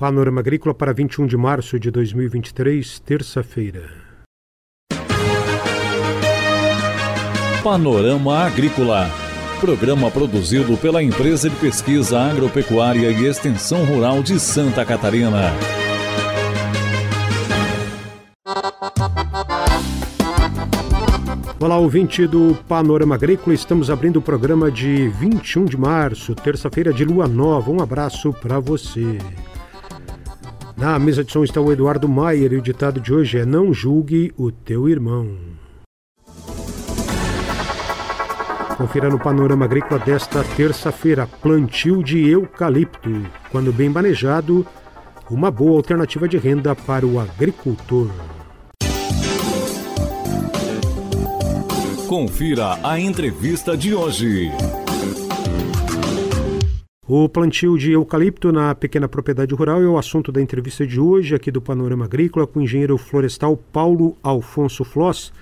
Panorama Agrícola para 21 de março de 2023, terça-feira. Panorama Agrícola. Programa produzido pela Empresa de Pesquisa Agropecuária e Extensão Rural de Santa Catarina. Olá, ouvinte do Panorama Agrícola. Estamos abrindo o programa de 21 de março, terça-feira de lua nova. Um abraço para você. Na mesa de som está o Eduardo Maier e o ditado de hoje é: Não julgue o teu irmão. Confira no Panorama Agrícola desta terça-feira: plantio de eucalipto. Quando bem manejado, uma boa alternativa de renda para o agricultor. Confira a entrevista de hoje. O plantio de eucalipto na pequena propriedade rural é o assunto da entrevista de hoje aqui do Panorama Agrícola com o engenheiro florestal Paulo Alfonso Floss,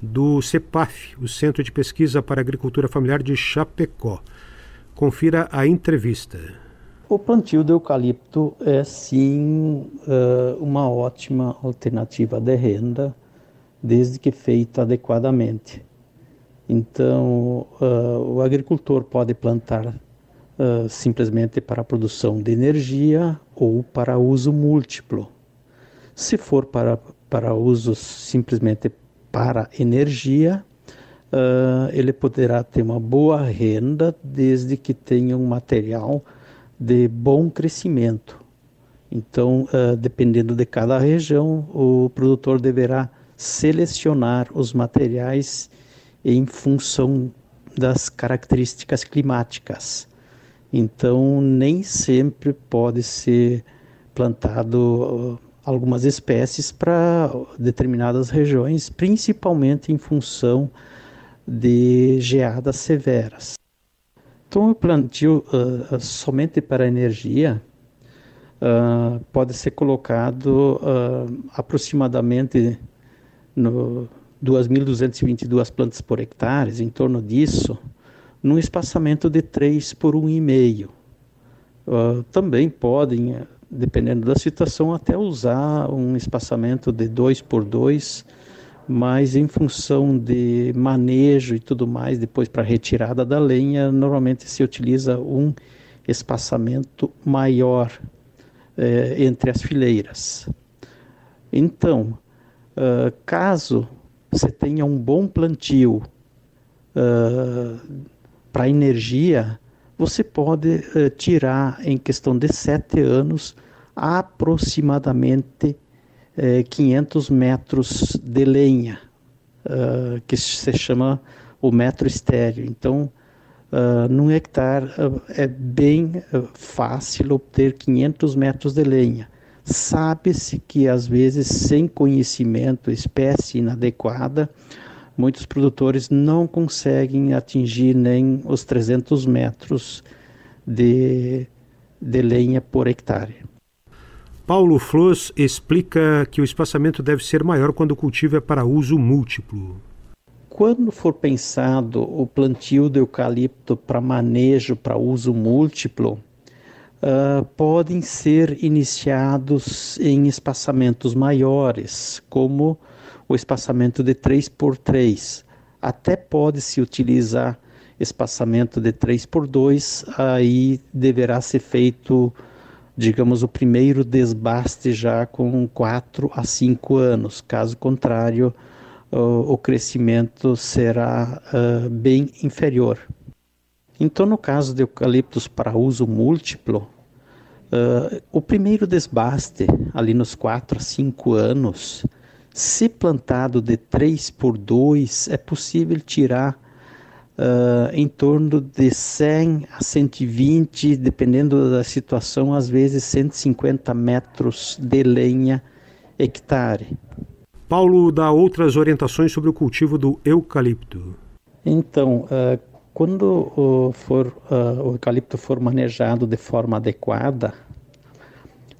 do CEPAF, o Centro de Pesquisa para Agricultura Familiar de Chapecó. Confira a entrevista. O plantio de eucalipto é sim eh, uma ótima alternativa de renda, desde que feita adequadamente. Então, uh, o agricultor pode plantar uh, simplesmente para a produção de energia ou para uso múltiplo. Se for para, para uso simplesmente para energia, uh, ele poderá ter uma boa renda desde que tenha um material de bom crescimento. Então, dependendo de cada região, o produtor deverá selecionar os materiais em função das características climáticas. Então, nem sempre pode ser plantado uh, algumas espécies para determinadas regiões, principalmente em função de geadas severas. Então, o plantio uh, somente para energia uh, pode ser colocado uh, aproximadamente no, 2.222 plantas por hectare, em torno disso, num espaçamento de 3 por 1,5. Uh, também podem, dependendo da situação, até usar um espaçamento de 2 por 2, mas em função de manejo e tudo mais, depois para retirada da lenha, normalmente se utiliza um espaçamento maior eh, entre as fileiras. Então, uh, caso você tenha um bom plantio uh, para energia, você pode uh, tirar em questão de sete anos aproximadamente uh, eh, 500 metros de lenha, uh, que se chama o metro estéreo. Então, Uh, num hectare uh, é bem uh, fácil obter 500 metros de lenha. Sabe-se que, às vezes, sem conhecimento, espécie inadequada, muitos produtores não conseguem atingir nem os 300 metros de, de lenha por hectare. Paulo Flores explica que o espaçamento deve ser maior quando o cultivo é para uso múltiplo. Quando for pensado o plantio do eucalipto para manejo para uso múltiplo, uh, podem ser iniciados em espaçamentos maiores, como o espaçamento de 3 por 3. Até pode-se utilizar espaçamento de 3 por 2, aí deverá ser feito, digamos, o primeiro desbaste já com 4 a 5 anos. Caso contrário, o crescimento será bem inferior. Então, no caso de eucaliptos para uso múltiplo, uh, o primeiro desbaste, ali nos 4 a 5 anos, se plantado de 3 por 2, é possível tirar uh, em torno de 100 a 120, dependendo da situação, às vezes 150 metros de lenha hectare. Paulo dá outras orientações sobre o cultivo do eucalipto. Então, uh, quando uh, for, uh, o eucalipto for manejado de forma adequada,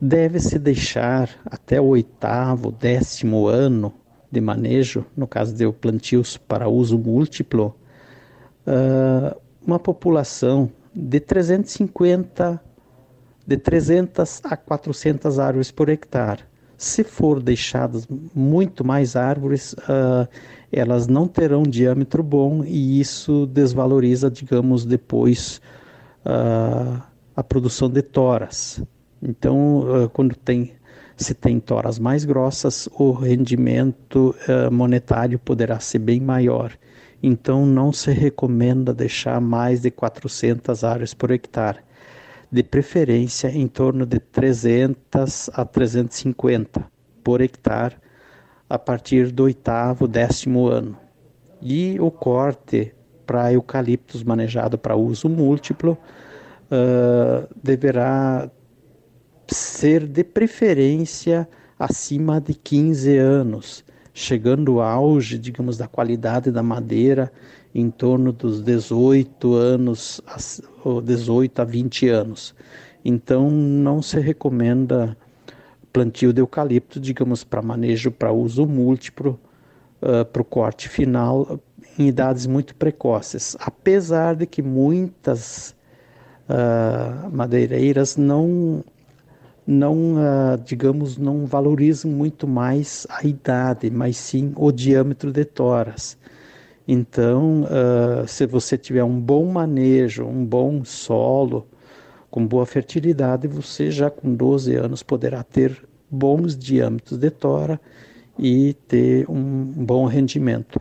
deve-se deixar até o oitavo, décimo ano de manejo, no caso de plantios para uso múltiplo, uh, uma população de 350 de 300 a 400 árvores por hectare. Se for deixadas muito mais árvores, uh, elas não terão diâmetro bom e isso desvaloriza, digamos, depois uh, a produção de toras. Então, uh, quando tem se tem toras mais grossas, o rendimento monetário poderá ser bem maior. Então, não se recomenda deixar mais de 400 árvores por hectare de preferência em torno de 300 a 350 por hectare a partir do oitavo, décimo ano. E o corte para eucaliptos manejado para uso múltiplo uh, deverá ser de preferência acima de 15 anos, chegando ao auge, digamos, da qualidade da madeira em torno dos 18 anos, ou 18 a 20 anos. Então, não se recomenda plantio de eucalipto, digamos, para manejo para uso múltiplo, uh, para o corte final, em idades muito precoces. Apesar de que muitas uh, madeireiras não, não uh, digamos, não valorizam muito mais a idade, mas sim o diâmetro de toras. Então, uh, se você tiver um bom manejo, um bom solo, com boa fertilidade, você já com 12 anos poderá ter bons diâmetros de tora e ter um bom rendimento.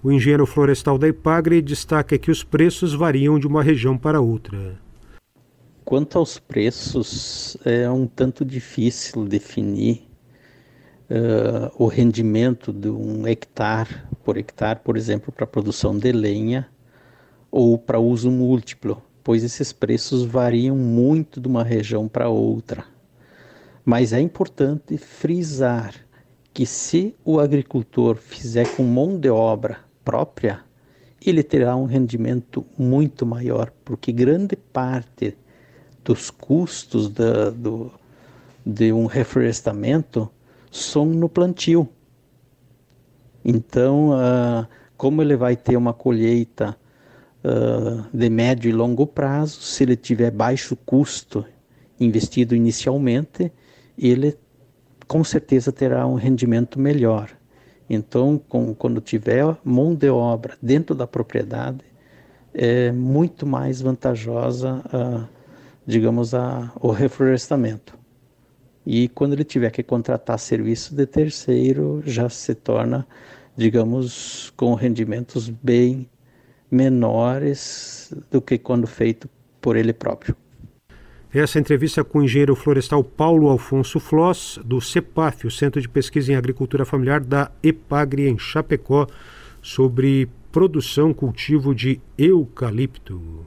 O engenheiro florestal da Ipagre destaca que os preços variam de uma região para outra. Quanto aos preços, é um tanto difícil definir uh, o rendimento de um hectare por hectare, por exemplo, para produção de lenha ou para uso múltiplo, pois esses preços variam muito de uma região para outra. Mas é importante frisar que se o agricultor fizer com mão de obra própria, ele terá um rendimento muito maior, porque grande parte dos custos da, do, de um reflorestamento são no plantio. Então, uh, como ele vai ter uma colheita uh, de médio e longo prazo, se ele tiver baixo custo investido inicialmente, ele com certeza terá um rendimento melhor. Então, com, quando tiver mão de obra dentro da propriedade, é muito mais vantajosa, uh, digamos, a, o reflorestamento. E quando ele tiver que contratar serviço de terceiro, já se torna, digamos, com rendimentos bem menores do que quando feito por ele próprio. Essa entrevista com o engenheiro florestal Paulo Alfonso Floss, do CEPAF, o Centro de Pesquisa em Agricultura Familiar da EPAGRE, em Chapecó, sobre produção cultivo de eucalipto.